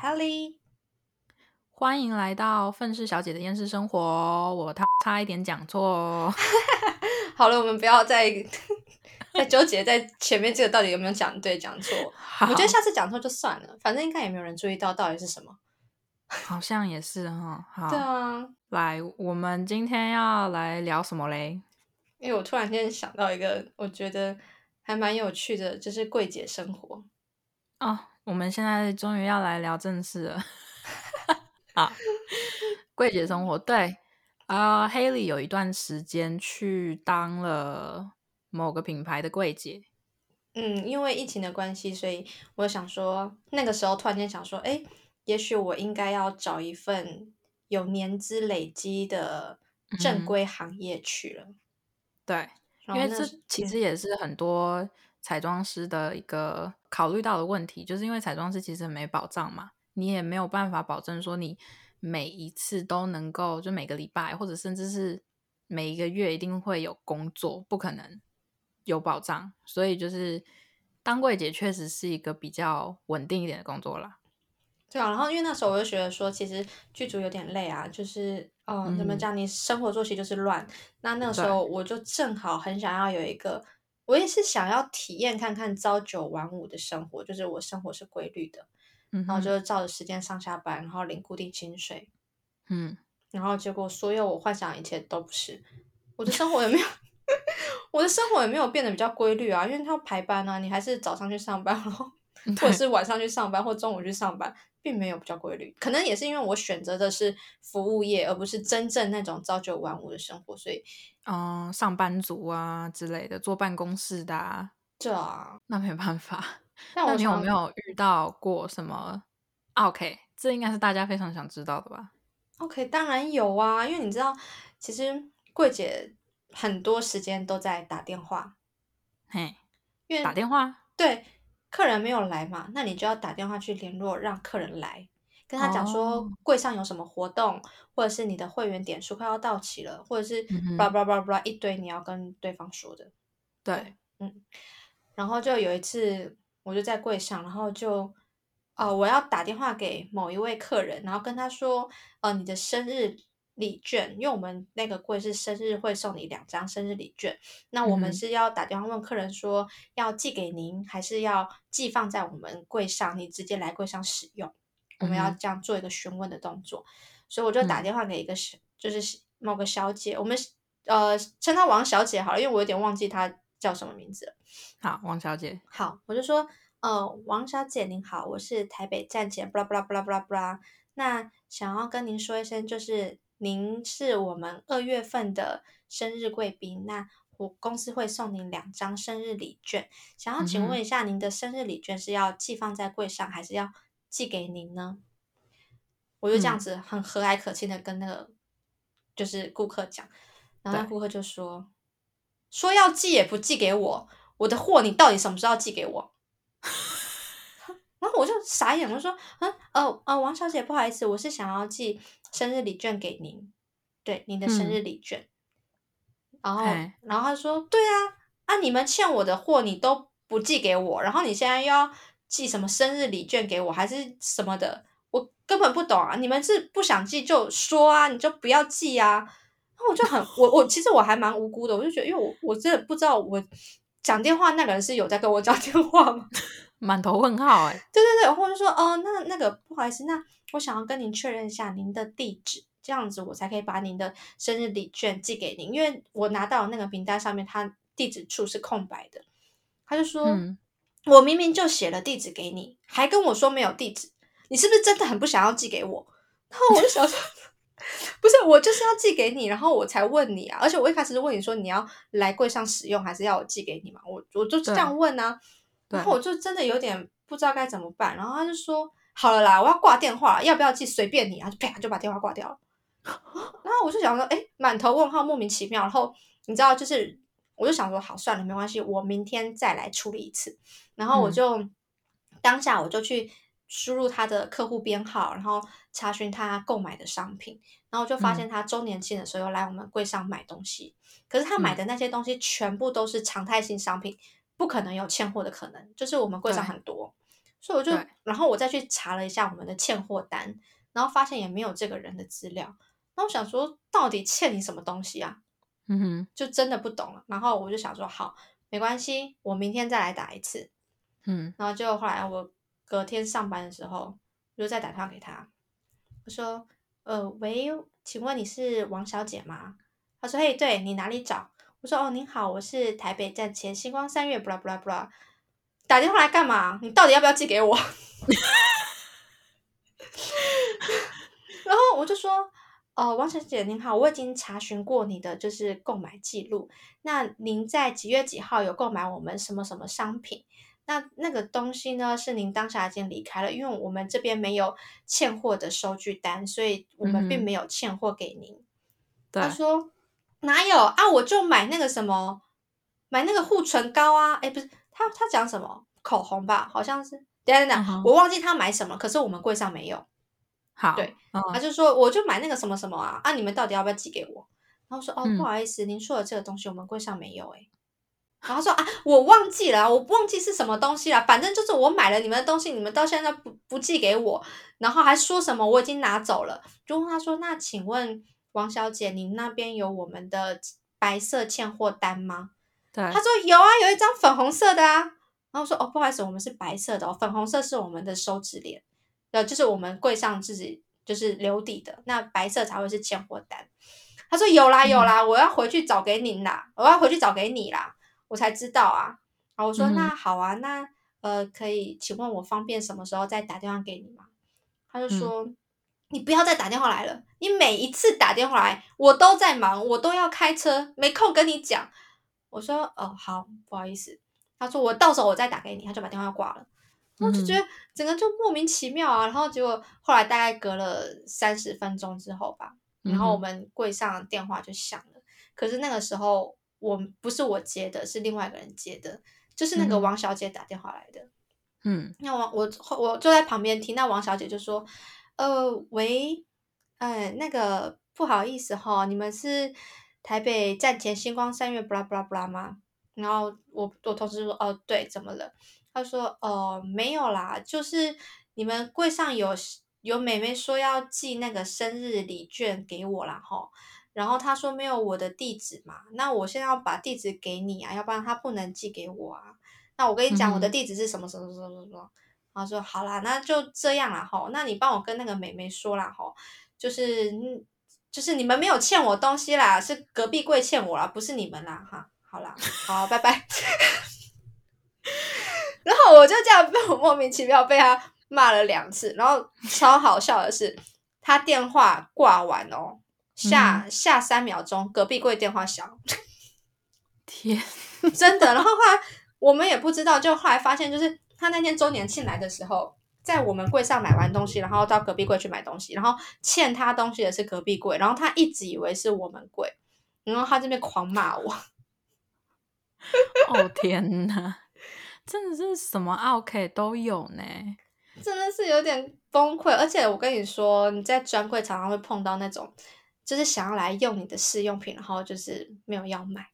Helly，欢迎来到愤世小姐的厌世生活。我差差一点讲错，好了，我们不要再 再纠结在前面这个到底有没有讲对讲错。我觉得下次讲错就算了，反正应该也没有人注意到到底是什么。好像也是哈。好，对啊，来，我们今天要来聊什么嘞？因为我突然间想到一个，我觉得还蛮有趣的，就是柜姐生活。哦，我们现在终于要来聊正事了。啊，柜姐生活，对啊，Haley 有一段时间去当了某个品牌的柜姐。嗯，因为疫情的关系，所以我想说，那个时候突然间想说，哎，也许我应该要找一份有年资累积的正规行业去了。对，因为这其实也是很多彩妆师的一个考虑到的问题，就是因为彩妆师其实没保障嘛，你也没有办法保证说你每一次都能够，就每个礼拜或者甚至是每一个月一定会有工作，不可能有保障，所以就是当柜姐确实是一个比较稳定一点的工作啦。对啊，然后因为那时候我就觉得说，其实剧组有点累啊，就是，嗯，怎么讲，你生活作息就是乱。那那个时候我就正好很想要有一个，我也是想要体验看看朝九晚五的生活，就是我生活是规律的，然后就是照着时间上下班，然后领固定薪水，嗯，然后结果所有我幻想一切都不是，我的生活也没有，我的生活也没有变得比较规律啊，因为他要排班啊，你还是早上去上班，然后或者是晚上去上班，或中午去上班。并没有比较规律，可能也是因为我选择的是服务业，而不是真正那种朝九晚五的生活，所以，嗯，上班族啊之类的，坐办公室的，啊，这啊，那没办法。那你有没有遇到过什么？OK，这应该是大家非常想知道的吧？OK，当然有啊，因为你知道，其实柜姐很多时间都在打电话，嘿，因为打电话，对。客人没有来嘛，那你就要打电话去联络，让客人来，跟他讲说柜上有什么活动，或者是你的会员点数快要到期了，或者是叭叭叭叭一堆你要跟对方说的。对，嗯，然后就有一次我就在柜上，然后就哦我要打电话给某一位客人，然后跟他说，呃你的生日。礼券，因为我们那个柜是生日会送你两张生日礼券，那我们是要打电话问客人说要寄给您，还是要寄放在我们柜上，你直接来柜上使用？我们要这样做一个询问的动作，所以我就打电话给一个小，就是某个小姐，我们呃称她王小姐好了，因为我有点忘记她叫什么名字。好，王小姐。好，我就说呃王小姐您好，我是台北站前，布拉布拉布拉布拉布拉，那想要跟您说一声就是。您是我们二月份的生日贵宾，那我公司会送您两张生日礼券。想要请问一下，您的生日礼券是要寄放在柜上，还是要寄给您呢？我就这样子很和蔼可亲的跟那个就是顾客讲，然后顾客就说说要寄也不寄给我，我的货你到底什么时候寄给我？然后我就傻眼，我说嗯呃呃，王小姐不好意思，我是想要寄。生日礼券给您，对您的生日礼券，然后，然后他说：“对啊，啊，你们欠我的货你都不寄给我，然后你现在又要寄什么生日礼券给我，还是什么的？我根本不懂啊！你们是不想寄就说啊，你就不要寄啊！”然后我就很，我我其实我还蛮无辜的，我就觉得，因为我我真的不知道我讲电话那个人是有在跟我讲电话吗？满头问号哎！对对对，然后就说：“哦，那那个不好意思，那。”我想要跟您确认一下您的地址，这样子我才可以把您的生日礼券寄给您。因为我拿到那个名单上面，他地址处是空白的。他就说：“我明明就写了地址给你，还跟我说没有地址，你是不是真的很不想要寄给我？”然后我就想说：“ 不是，我就是要寄给你，然后我才问你啊。而且我一开始就问你说你要来柜上使用，还是要我寄给你嘛？我我就这样问啊。然后我就真的有点不知道该怎么办。然后他就说。”好了啦，我要挂电话，要不要寄随便你啊？就啪就把电话挂掉了。然后我就想说，哎，满头问号，莫名其妙。然后你知道，就是我就想说，好算了，没关系，我明天再来处理一次。然后我就当下我就去输入他的客户编号，然后查询他购买的商品，然后就发现他周年庆的时候来我们柜上买东西。可是他买的那些东西全部都是常态性商品，不可能有欠货的可能，就是我们柜上很多。所以我就，然后我再去查了一下我们的欠货单，然后发现也没有这个人的资料。那我想说，到底欠你什么东西啊？嗯哼，就真的不懂了。然后我就想说，好，没关系，我明天再来打一次。嗯，然后就后来我隔天上班的时候，我就再打电话给他，我说，呃，喂，请问你是王小姐吗？他说，嘿，对你哪里找？我说，哦，您好，我是台北站前星光三月，不拉不拉不拉。打电话来干嘛？你到底要不要寄给我？然后我就说，呃，王小姐您好，我已经查询过你的就是购买记录。那您在几月几号有购买我们什么什么商品？那那个东西呢，是您当下已经离开了，因为我们这边没有欠货的收据单，所以我们并没有欠货给您。他说哪有啊？我就买那个什么，买那个护唇膏啊，哎，不是。他他讲什么口红吧？好像是等等等，我忘记他买什么，可是我们柜上没有。好，对，他就说我就买那个什么什么啊啊！你们到底要不要寄给我？然后说哦，不好意思，您说的这个东西我们柜上没有哎。然后说啊，我忘记了，我忘记是什么东西了。反正就是我买了你们的东西，你们到现在不不寄给我，然后还说什么我已经拿走了。就问他说，那请问王小姐，您那边有我们的白色欠货单吗？他说有啊，有一张粉红色的啊。然后说哦，不好意思，我们是白色的哦，粉红色是我们的收纸链，呃，就是我们柜上自己就是留底的，那白色才会是欠货单。他说有啦有啦，我要回去找给您啦，我要回去找给你啦，我才知道啊。然后我说那好啊，那呃可以，请问我方便什么时候再打电话给你吗？他就说你不要再打电话来了，你每一次打电话来，我都在忙，我都要开车，没空跟你讲。我说哦好，不好意思。他说我到时候我再打给你，他就把电话挂了。我就觉得整个就莫名其妙啊。然后结果后来大概隔了三十分钟之后吧，然后我们柜上电话就响了。可是那个时候我不是我接的，是另外一个人接的，就是那个王小姐打电话来的。嗯，那王我我坐在旁边听，那王小姐就说：“呃，喂，哎，那个不好意思哈，你们是？”台北站前星光三月，布拉布拉布拉吗？然后我我同事说，哦，对，怎么了？他说，哦，没有啦，就是你们柜上有有美眉说要寄那个生日礼券给我啦，哈。然后她说没有我的地址嘛，那我现在要把地址给你啊，要不然她不能寄给我啊。那我跟你讲，我的地址是什么什么什么什么。然后说好啦，那就这样啦，哈。那你帮我跟那个美眉说啦，哈，就是嗯。就是你们没有欠我东西啦，是隔壁柜欠我啦，不是你们啦，哈，好啦，好，拜拜。然后我就这样被我莫名其妙被他骂了两次，然后超好笑的是，他电话挂完哦，下下三秒钟，隔壁柜电话响，天，真的。然后后来我们也不知道，就后来发现，就是他那天周年庆来的时候。在我们柜上买完东西，然后到隔壁柜去买东西，然后欠他东西的是隔壁柜，然后他一直以为是我们柜，然后他这边狂骂我。哦天哪，真的是什么 OK 都有呢，真的是有点崩溃。而且我跟你说，你在专柜常常会碰到那种，就是想要来用你的试用品，然后就是没有要买。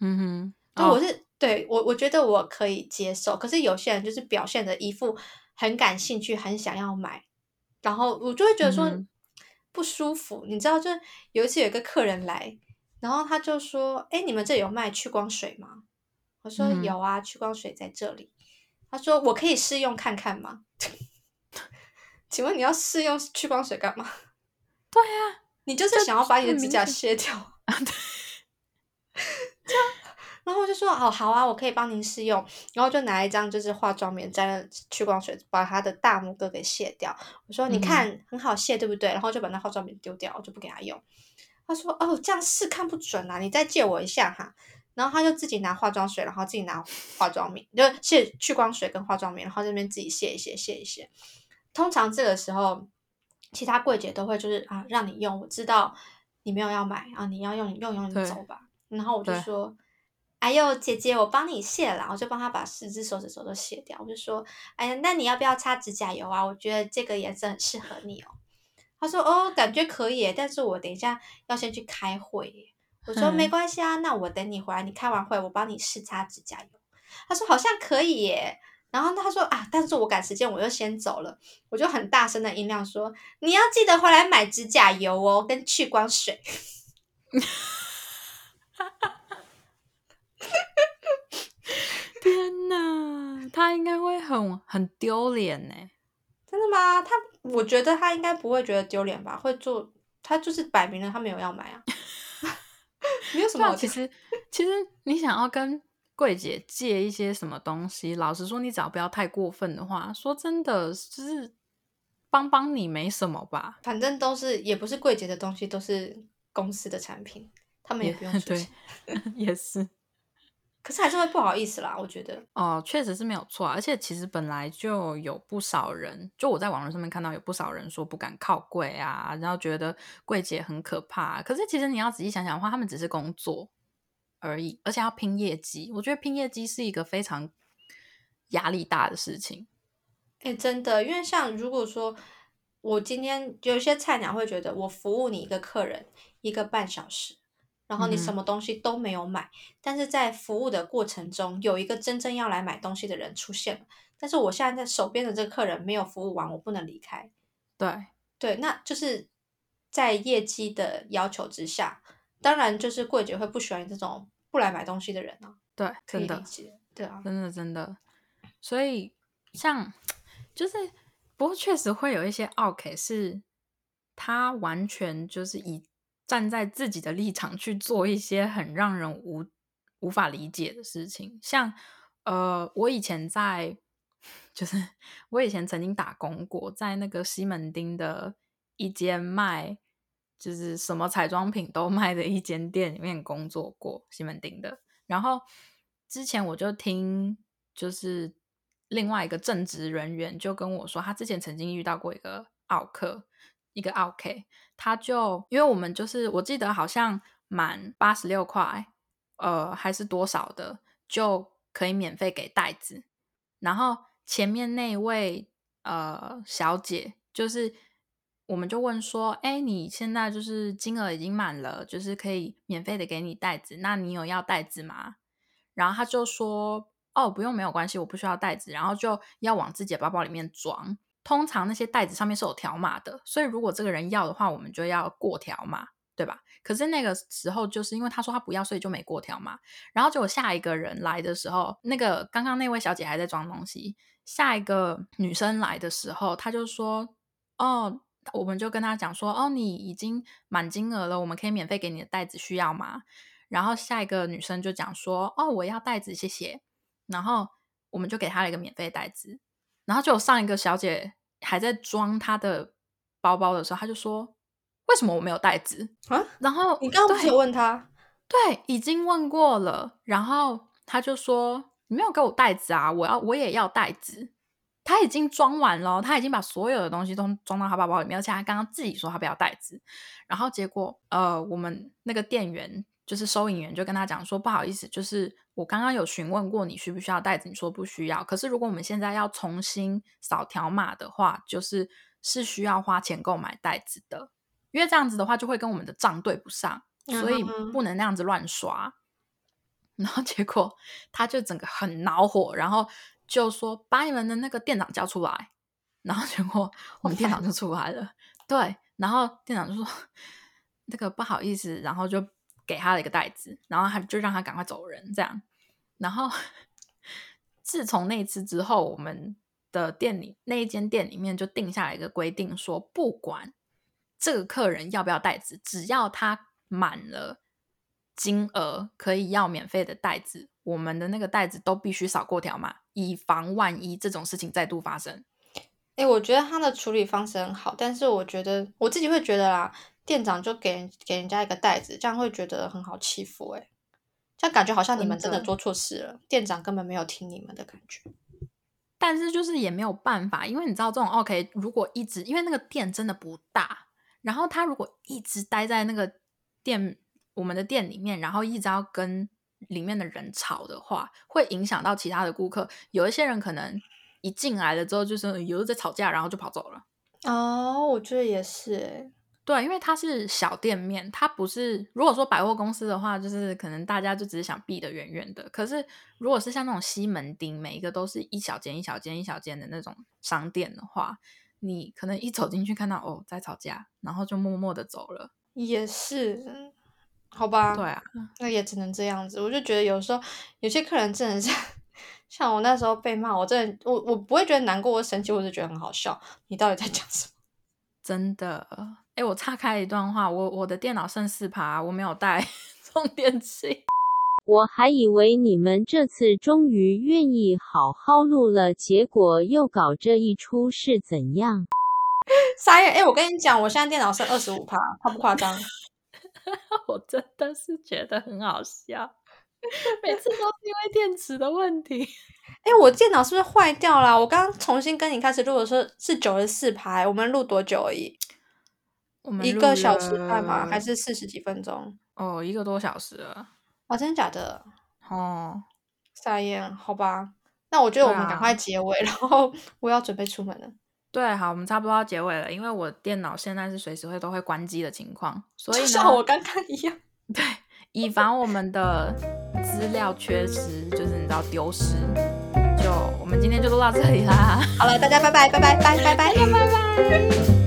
嗯哼，对，我是对我我觉得我可以接受，可是有些人就是表现的一副。很感兴趣，很想要买，然后我就会觉得说不舒服。你知道，就有一次有一个客人来，然后他就说：“哎，你们这有卖去光水吗？”我说：“有啊，去光水在这里。”他说：“我可以试用看看吗？” 请问你要试用去光水干嘛？对呀，你就是想要把你的指甲卸掉啊？对，这样。然后我就说哦好啊，我可以帮您试用，然后就拿一张就是化妆棉沾了去光水，把他的大拇哥给卸掉。我说你看很好卸对不对？然后就把那化妆棉丢掉，我就不给他用。他说哦这样试看不准啊，你再借我一下哈。然后他就自己拿化妆水，然后自己拿化妆棉，就卸去光水跟化妆棉，然后这边自己卸一卸，卸一卸。通常这个时候，其他柜姐都会就是啊让你用，我知道你没有要买啊，你要用用用你走吧。然后我就说。哎呦，姐姐，我帮你卸了，我就帮他把四只手指头都卸掉。我就说，哎呀，那你要不要擦指甲油啊？我觉得这个颜色很适合你哦。他说，哦，感觉可以，但是我等一下要先去开会。我说没关系啊，那我等你回来，你开完会我帮你试擦指甲油。他说好像可以耶。然后他说啊，但是我赶时间，我就先走了。我就很大声的音量说，你要记得回来买指甲油哦，跟去光水。天哪，他应该会很很丢脸呢。真的吗？他我觉得他应该不会觉得丢脸吧？会做，他就是摆明了他没有要买啊。没有什么，其实 其实你想要跟柜姐借一些什么东西，老实说，你只要不要太过分的话，说真的，就是帮帮你没什么吧。反正都是也不是柜姐的东西，都是公司的产品，他们也不用出钱，也是。可是还是会不好意思啦，我觉得哦，确实是没有错，啊而且其实本来就有不少人，就我在网络上面看到有不少人说不敢靠柜啊，然后觉得柜姐很可怕。可是其实你要仔细想想的话，他们只是工作而已，而且要拼业绩。我觉得拼业绩是一个非常压力大的事情。哎，真的，因为像如果说我今天有些菜鸟会觉得我服务你一个客人一个半小时。然后你什么东西都没有买，但是在服务的过程中，有一个真正要来买东西的人出现了。但是我现在在手边的这个客人没有服务完，我不能离开。对对，那就是在业绩的要求之下，当然就是柜姐会不喜欢这种不来买东西的人啊。对，真的，对啊，真的真的。所以像就是，不过确实会有一些 OK 是，他完全就是以。站在自己的立场去做一些很让人无无法理解的事情，像呃，我以前在 就是 我以前曾经打工过，在那个西门町的一间卖就是什么彩妆品都卖的一间店里面工作过，西门町的。然后之前我就听就是另外一个正职人员就跟我说，他之前曾经遇到过一个奥客。一个奥 K 他就因为我们就是我记得好像满八十六块，呃，还是多少的就可以免费给袋子。然后前面那位呃小姐，就是我们就问说，哎，你现在就是金额已经满了，就是可以免费的给你袋子，那你有要袋子吗？然后他就说，哦，不用，没有关系，我不需要袋子。然后就要往自己的包包里面装。通常那些袋子上面是有条码的，所以如果这个人要的话，我们就要过条码，对吧？可是那个时候就是因为他说他不要，所以就没过条码。然后结果下一个人来的时候，那个刚刚那位小姐还在装东西，下一个女生来的时候，她就说：“哦，我们就跟她讲说，哦，你已经满金额了，我们可以免费给你的袋子，需要吗？”然后下一个女生就讲说：“哦，我要袋子，谢谢。”然后我们就给她了一个免费袋子。然后就有上一个小姐还在装她的包包的时候，她就说：“为什么我没有袋子啊？”然后你刚刚不是有问她？对，已经问过了。然后她就说：“你没有给我袋子啊！我要，我也要袋子。”她已经装完了，她已经把所有的东西都装到她包包里面，而且她刚刚自己说她不要袋子。然后结果，呃，我们那个店员。就是收银员就跟他讲说，不好意思，就是我刚刚有询问过你需不需要袋子，你说不需要。可是如果我们现在要重新扫条码的话，就是是需要花钱购买袋子的，因为这样子的话就会跟我们的账对不上，所以不能那样子乱刷。然后结果他就整个很恼火，然后就说把你们的那个店长叫出来。然后结果我们店长就出来了，对，然后店长就说 那个不好意思，然后就。给他了一个袋子，然后他就让他赶快走人，这样。然后 自从那次之后，我们的店里那一间店里面就定下来一个规定，说不管这个客人要不要袋子，只要他满了金额可以要免费的袋子，我们的那个袋子都必须扫过条码，以防万一这种事情再度发生。哎，我觉得他的处理方式很好，但是我觉得我自己会觉得啦。店长就给给人家一个袋子，这样会觉得很好欺负哎，这样感觉好像你们真的做错事了，店长根本没有听你们的感觉。但是就是也没有办法，因为你知道这种 OK，如果一直因为那个店真的不大，然后他如果一直待在那个店我们的店里面，然后一直要跟里面的人吵的话，会影响到其他的顾客。有一些人可能一进来了之后，就是有在吵架，然后就跑走了。哦，我觉得也是哎。对，因为它是小店面，它不是如果说百货公司的话，就是可能大家就只是想避得远远的。可是如果是像那种西门町，每一个都是一小间一小间一小间的那种商店的话，你可能一走进去看到哦在吵架，然后就默默的走了。也是，好吧。对啊，那也只能这样子。我就觉得有时候有些客人真的是，像我那时候被骂，我真的我我不会觉得难过或生气，我是觉得很好笑。你到底在讲什么？真的。哎，我岔开一段话，我我的电脑剩四趴，我没有带 充电器。我还以为你们这次终于愿意好好录了，结果又搞这一出是怎样？三月，哎，我跟你讲，我现在电脑剩二十五趴，夸不夸张？我真的是觉得很好笑，每次都是因为电池的问题。哎，我电脑是不是坏掉了？我刚刚重新跟你开始录的时候是九十四排，我们录多久而已？我们一个小时半吧还是四十几分钟。哦一个多小时啊哇真的假的？哦。撒盐好吧。那我觉得我们赶快结尾然后我要准备出门了。对好我们差不多要结尾了因为我电脑现在是随时会都会关机的情况所以像我刚刚一样。对以防我们的资料缺失就是你知道丢失就我们今天就录到这里啦。好了大家拜拜拜拜拜。拜拜拜拜。